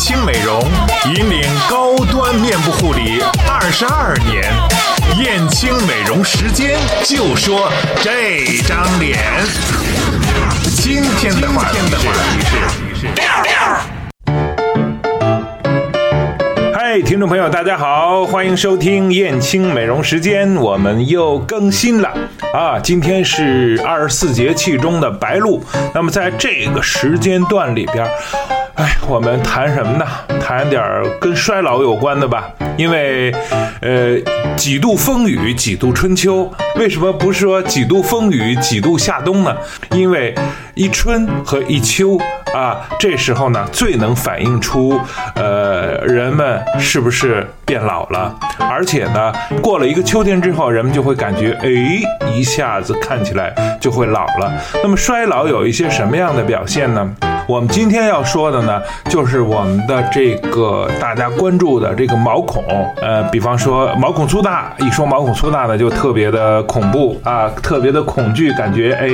青美容引领高端面部护理二十二年，燕青美容时间就说这张脸。今天的话题是。嗨，听众朋友，大家好，欢迎收听燕青美容时间，我们又更新了啊！今天是二十四节气中的白露，那么在这个时间段里边。哎，我们谈什么呢？谈点跟衰老有关的吧。因为，呃，几度风雨几度春秋。为什么不说几度风雨几度夏冬呢？因为一春和一秋啊，这时候呢最能反映出，呃，人们是不是变老了。而且呢，过了一个秋天之后，人们就会感觉，哎，一下子看起来就会老了。那么衰老有一些什么样的表现呢？我们今天要说的呢，就是我们的这个大家关注的这个毛孔，呃，比方说毛孔粗大，一说毛孔粗大呢，就特别的恐怖啊，特别的恐惧，感觉哎，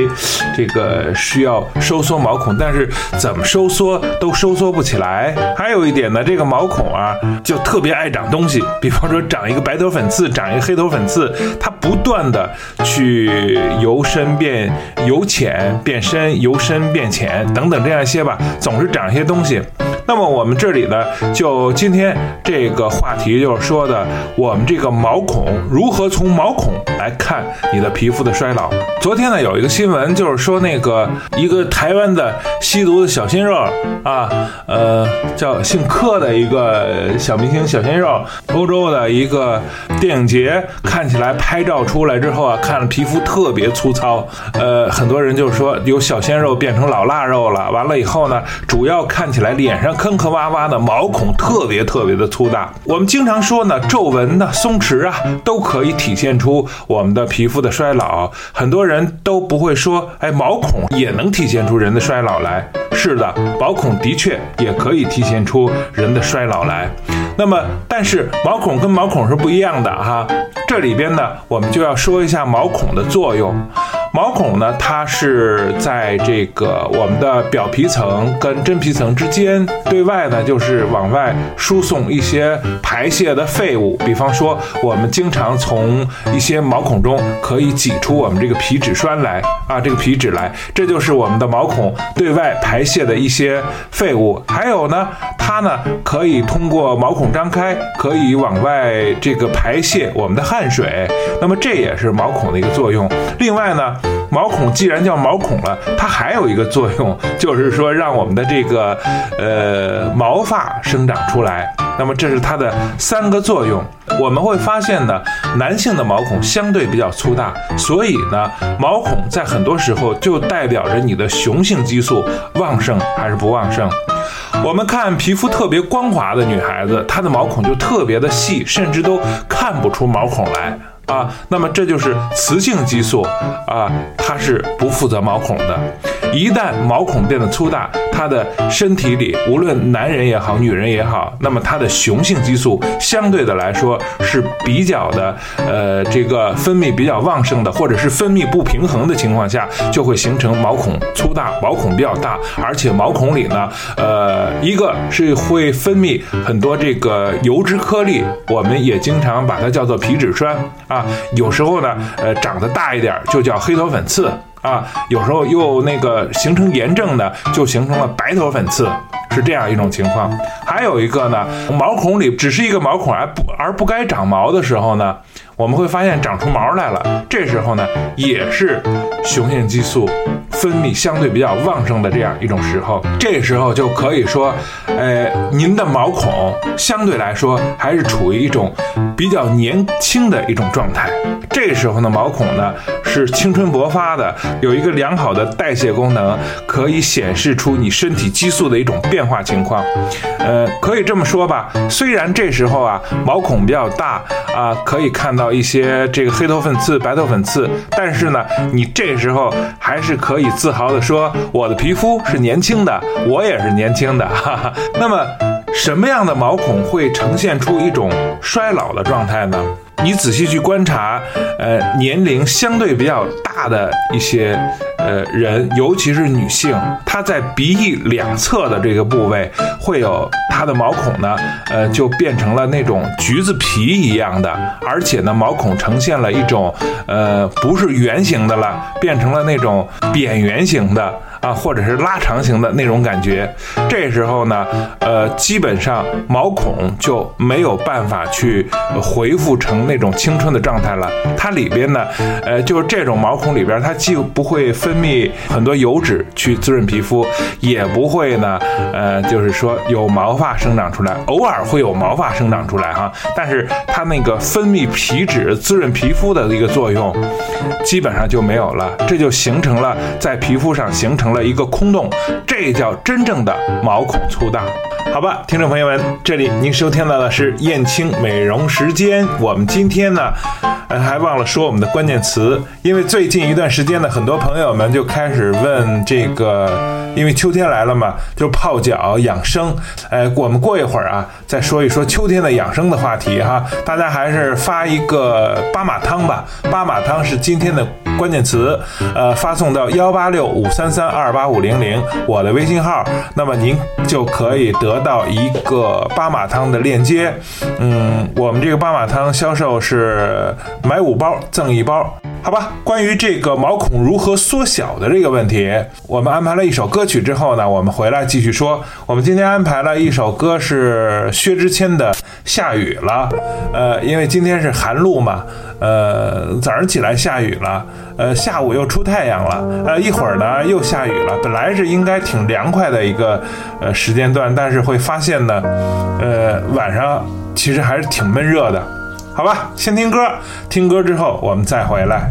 这个需要收缩毛孔，但是怎么收缩都收缩不起来。还有一点呢，这个毛孔啊，就特别爱长东西，比方说长一个白头粉刺，长一个黑头粉刺，它不断的去由深变由浅变深，由深变浅等等这样一些。吧，总是长一些东西。那么我们这里呢，就今天这个话题就是说的，我们这个毛孔如何从毛孔来看你的皮肤的衰老。昨天呢有一个新闻，就是说那个一个台湾的吸毒的小鲜肉啊，呃，叫姓柯的一个小明星小鲜肉，欧洲的一个电影节看起来拍照出来之后啊，看了皮肤特别粗糙，呃，很多人就说有小鲜肉变成老腊肉了。完了以后呢，主要看起来脸上。坑坑洼洼的毛孔特别特别的粗大，我们经常说呢，皱纹呢、松弛啊，都可以体现出我们的皮肤的衰老。很多人都不会说，哎，毛孔也能体现出人的衰老来。是的，毛孔的确也可以体现出人的衰老来。那么，但是毛孔跟毛孔是不一样的哈。这里边呢，我们就要说一下毛孔的作用。毛孔呢，它是在这个我们的表皮层跟真皮层之间，对外呢就是往外输送一些排泄的废物，比方说我们经常从一些毛孔中可以挤出我们这个皮脂栓来啊，这个皮脂来，这就是我们的毛孔对外排泄的一些废物。还有呢，它呢可以通过毛孔张开，可以往外这个排泄我们的汗水，那么这也是毛孔的一个作用。另外呢。毛孔既然叫毛孔了，它还有一个作用，就是说让我们的这个呃毛发生长出来。那么这是它的三个作用。我们会发现呢，男性的毛孔相对比较粗大，所以呢，毛孔在很多时候就代表着你的雄性激素旺盛还是不旺盛。我们看皮肤特别光滑的女孩子，她的毛孔就特别的细，甚至都看不出毛孔来。啊，那么这就是雌性激素啊，它是不负责毛孔的。一旦毛孔变得粗大，他的身体里无论男人也好，女人也好，那么他的雄性激素相对的来说是比较的，呃，这个分泌比较旺盛的，或者是分泌不平衡的情况下，就会形成毛孔粗大，毛孔比较大，而且毛孔里呢，呃，一个是会分泌很多这个油脂颗粒，我们也经常把它叫做皮脂栓啊，有时候呢，呃，长得大一点就叫黑头粉刺。啊，有时候又那个形成炎症的，就形成了白头粉刺，是这样一种情况。还有一个呢，毛孔里只是一个毛孔，而不而不该长毛的时候呢，我们会发现长出毛来了。这时候呢，也是雄性激素分泌相对比较旺盛的这样一种时候。这时候就可以说，呃，您的毛孔相对来说还是处于一种比较年轻的一种状态。这时候呢，毛孔呢是青春勃发的，有一个良好的代谢功能，可以显示出你身体激素的一种变化情况。呃，可以这么说吧，虽然这时候啊毛孔比较大啊，可以看到一些这个黑头粉刺、白头粉刺，但是呢，你这时候还是可以自豪地说，我的皮肤是年轻的，我也是年轻的。哈哈。那么，什么样的毛孔会呈现出一种衰老的状态呢？你仔细去观察，呃，年龄相对比较大的一些呃人，尤其是女性，她在鼻翼两侧的这个部位会有她的毛孔呢，呃，就变成了那种橘子皮一样的，而且呢，毛孔呈现了一种呃不是圆形的了，变成了那种扁圆形的。啊，或者是拉长型的那种感觉，这时候呢，呃，基本上毛孔就没有办法去恢复成那种青春的状态了。它里边呢，呃，就是这种毛孔里边，它既不会分泌很多油脂去滋润皮肤，也不会呢，呃，就是说有毛发生长出来，偶尔会有毛发生长出来哈，但是它那个分泌皮脂滋润皮肤的一个作用，基本上就没有了，这就形成了在皮肤上形成。成了一个空洞，这叫真正的毛孔粗大，好吧，听众朋友们，这里您收听到的是燕青美容时间。我们今天呢，呃，还忘了说我们的关键词，因为最近一段时间呢，很多朋友们就开始问这个，因为秋天来了嘛，就泡脚养生。哎，我们过一会儿啊，再说一说秋天的养生的话题哈。大家还是发一个八马汤吧，八马汤是今天的。关键词，呃，发送到幺八六五三三二八五零零我的微信号，那么您就可以得到一个巴马汤的链接。嗯，我们这个巴马汤销售是买五包赠一包，好吧？关于这个毛孔如何缩小的这个问题，我们安排了一首歌曲之后呢，我们回来继续说。我们今天安排了一首歌是薛之谦的《下雨了》，呃，因为今天是寒露嘛。呃，早上起来下雨了，呃，下午又出太阳了，呃，一会儿呢又下雨了。本来是应该挺凉快的一个呃时间段，但是会发现呢，呃，晚上其实还是挺闷热的。好吧，先听歌，听歌之后我们再回来。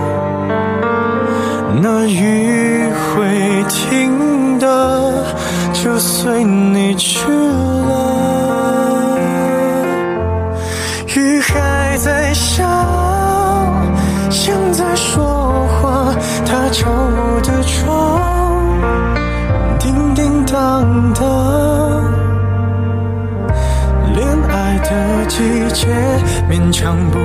雨会停的，就随你去了，雨还在下。像在说话，他敲我的窗，叮叮当当。恋爱的季节，勉强不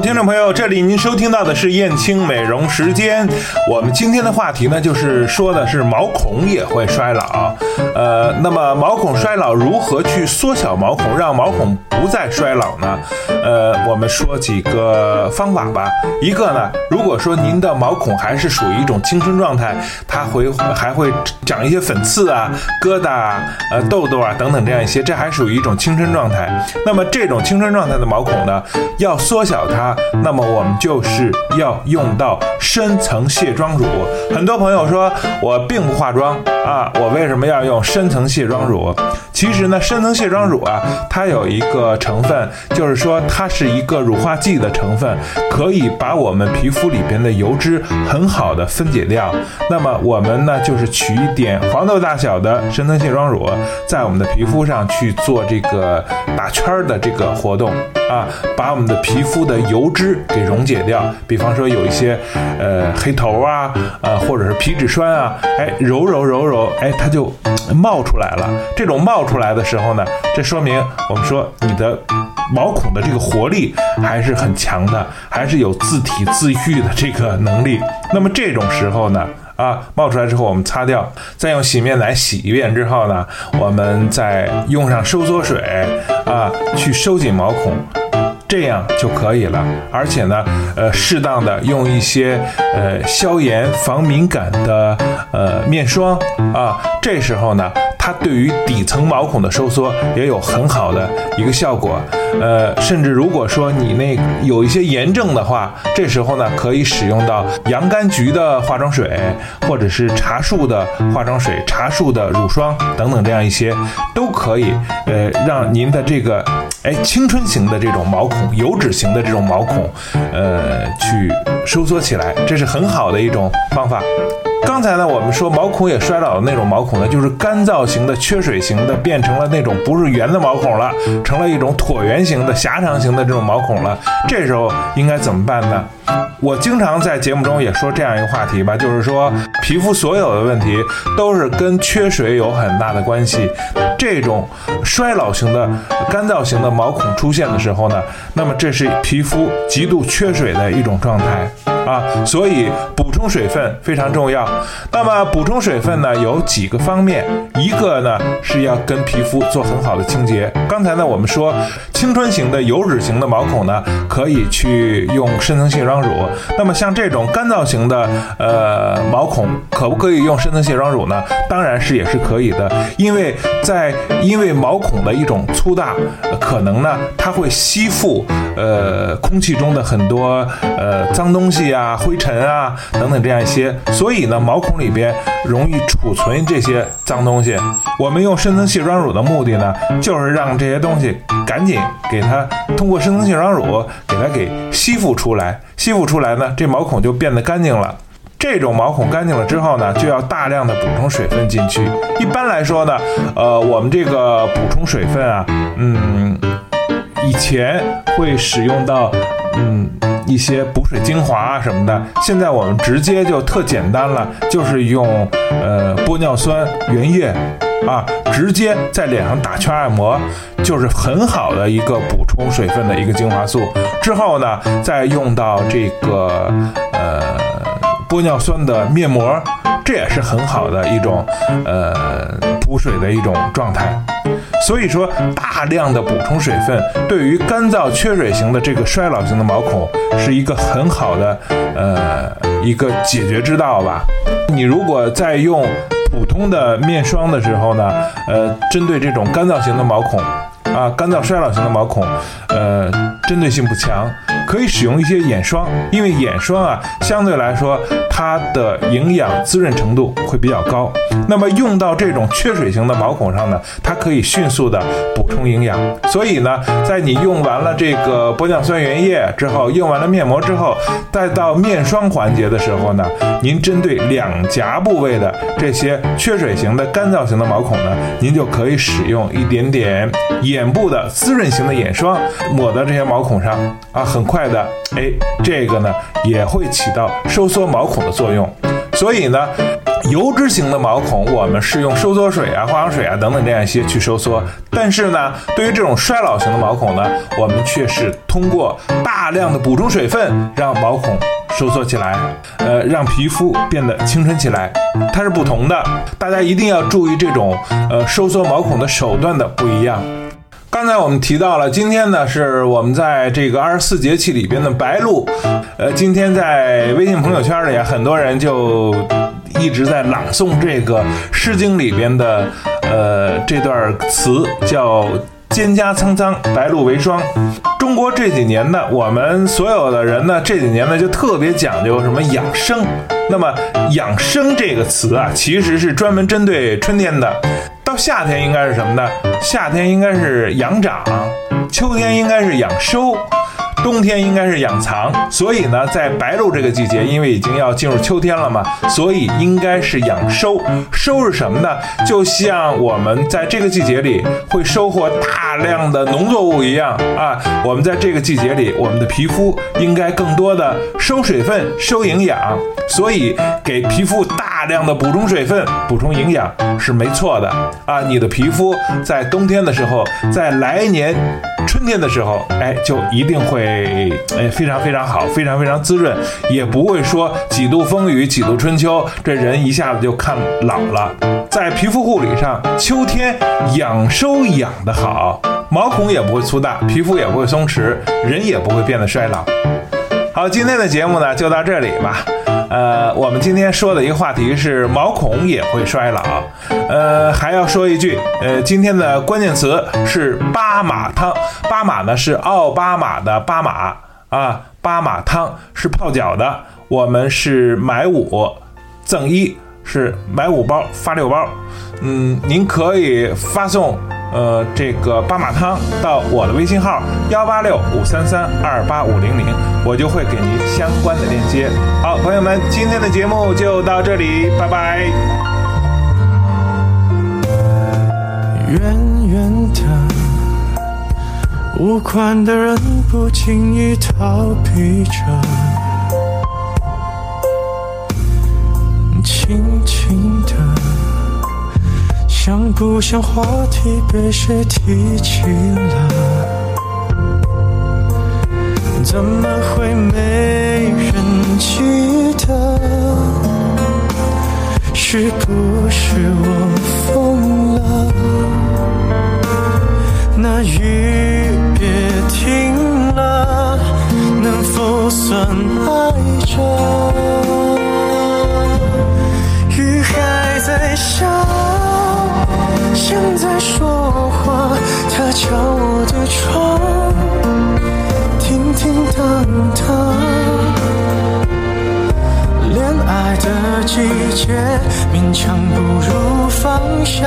听众朋友，这里您收听到的是燕青美容时间。我们今天的话题呢，就是说的是毛孔也会衰老。呃，那么毛孔衰老如何去缩小毛孔，让毛孔不再衰老呢？呃，我们说几个方法吧。一个呢，如果说您的毛孔还是属于一种青春状态，它会还会长一些粉刺啊、疙瘩啊、呃痘痘啊等等这样一些，这还属于一种青春状态。那么这种青春状态的毛孔呢，要缩小它，那么我们就是要用到深层卸妆乳。很多朋友说我并不化妆啊，我为什么要用？深层卸妆乳，其实呢，深层卸妆乳啊，它有一个成分，就是说它是一个乳化剂的成分，可以把我们皮肤里边的油脂很好的分解掉。那么我们呢，就是取一点黄豆大小的深层卸妆乳，在我们的皮肤上去做这个打圈儿的这个活动啊，把我们的皮肤的油脂给溶解掉。比方说有一些呃黑头啊，呃或者是皮脂栓啊，哎揉揉揉揉，哎它就。冒出来了，这种冒出来的时候呢，这说明我们说你的毛孔的这个活力还是很强的，还是有自体自愈的这个能力。那么这种时候呢，啊，冒出来之后我们擦掉，再用洗面奶洗一遍之后呢，我们再用上收缩水啊，去收紧毛孔。这样就可以了，而且呢，呃，适当的用一些呃消炎防敏感的呃面霜啊，这时候呢，它对于底层毛孔的收缩也有很好的一个效果。呃，甚至如果说你那有一些炎症的话，这时候呢，可以使用到洋甘菊的化妆水，或者是茶树的化妆水、茶树的乳霜等等这样一些，都可以呃让您的这个。哎，青春型的这种毛孔，油脂型的这种毛孔，呃，去收缩起来，这是很好的一种方法。刚才呢，我们说毛孔也衰老的那种毛孔呢，就是干燥型的、缺水型的，变成了那种不是圆的毛孔了，成了一种椭圆形的、狭长型的这种毛孔了。这时候应该怎么办呢？我经常在节目中也说这样一个话题吧，就是说皮肤所有的问题都是跟缺水有很大的关系。这种衰老型的、干燥型的毛孔出现的时候呢，那么这是皮肤极度缺水的一种状态啊，所以补充水分非常重要。那么补充水分呢，有几个方面，一个呢是要跟皮肤做很好的清洁。刚才呢我们说青春型的、油脂型的毛孔呢，可以去用深层卸妆乳。那么像这种干燥型的呃毛孔，可不可以用深层卸妆乳呢？当然是也是可以的，因为在因为毛孔的一种粗大，可能呢它会吸附呃空气中的很多呃脏东西啊、灰尘啊等等这样一些，所以呢毛孔里边容易储存这些脏东西。我们用深层卸妆乳的目的呢，就是让这些东西赶紧给它通过深层卸妆乳给它给吸附出来。吸附出来呢，这毛孔就变得干净了。这种毛孔干净了之后呢，就要大量的补充水分进去。一般来说呢，呃，我们这个补充水分啊，嗯，以前会使用到嗯一些补水精华啊什么的，现在我们直接就特简单了，就是用呃玻尿酸原液。啊，直接在脸上打圈按摩，就是很好的一个补充水分的一个精华素。之后呢，再用到这个呃玻尿酸的面膜，这也是很好的一种呃补水的一种状态。所以说，大量的补充水分对于干燥缺水型的这个衰老型的毛孔是一个很好的呃一个解决之道吧。你如果在用。普通的面霜的时候呢，呃，针对这种干燥型的毛孔，啊，干燥衰老型的毛孔，呃，针对性不强。可以使用一些眼霜，因为眼霜啊，相对来说它的营养滋润程度会比较高。那么用到这种缺水型的毛孔上呢，它可以迅速的补充营养。所以呢，在你用完了这个玻尿酸原液之后，用完了面膜之后，再到面霜环节的时候呢，您针对两颊部位的这些缺水型的干燥型的毛孔呢，您就可以使用一点点眼部的滋润型的眼霜抹到这些毛孔上啊，很。快的，哎，这个呢也会起到收缩毛孔的作用，所以呢，油脂型的毛孔我们是用收缩水啊、化妆水啊等等这样一些去收缩，但是呢，对于这种衰老型的毛孔呢，我们却是通过大量的补充水分让毛孔收缩起来，呃，让皮肤变得青春起来，它是不同的，大家一定要注意这种呃收缩毛孔的手段的不一样。刚才我们提到了，今天呢是我们在这个二十四节气里边的白露，呃，今天在微信朋友圈里，很多人就一直在朗诵这个《诗经》里边的呃这段词，叫“蒹葭苍苍，白露为霜”。中国这几年呢，我们所有的人呢，这几年呢就特别讲究什么养生。那么“养生”这个词啊，其实是专门针对春天的。到夏天应该是什么呢？夏天应该是养长，秋天应该是养收。冬天应该是养藏，所以呢，在白露这个季节，因为已经要进入秋天了嘛，所以应该是养收。收是什么呢？就像我们在这个季节里会收获大量的农作物一样啊。我们在这个季节里，我们的皮肤应该更多的收水分、收营养，所以给皮肤大大量的补充水分、补充营养是没错的啊。你的皮肤在冬天的时候，在来年春天的时候，哎，就一定会哎非常非常好，非常非常滋润，也不会说几度风雨几度春秋，这人一下子就看老了。在皮肤护理上，秋天养收养的好，毛孔也不会粗大，皮肤也不会松弛，人也不会变得衰老。好，今天的节目呢就到这里吧。呃，我们今天说的一个话题是毛孔也会衰老。呃，还要说一句，呃，今天的关键词是巴马汤。巴马呢是奥巴马的巴马啊，巴马汤是泡脚的。我们是买五赠一，是买五包发六包。嗯，您可以发送。呃，这个巴马汤到我的微信号幺八六五三三二八五零零，我就会给您相关的链接。好，朋友们，今天的节目就到这里，拜拜。远远的，无关的人不经意逃避着，像不像话题被谁提起了？怎么会没人记得？是不是我疯了？那雨别停了，能否算爱着？敲我的窗，叮叮当当。恋爱的季节，勉强不如放下。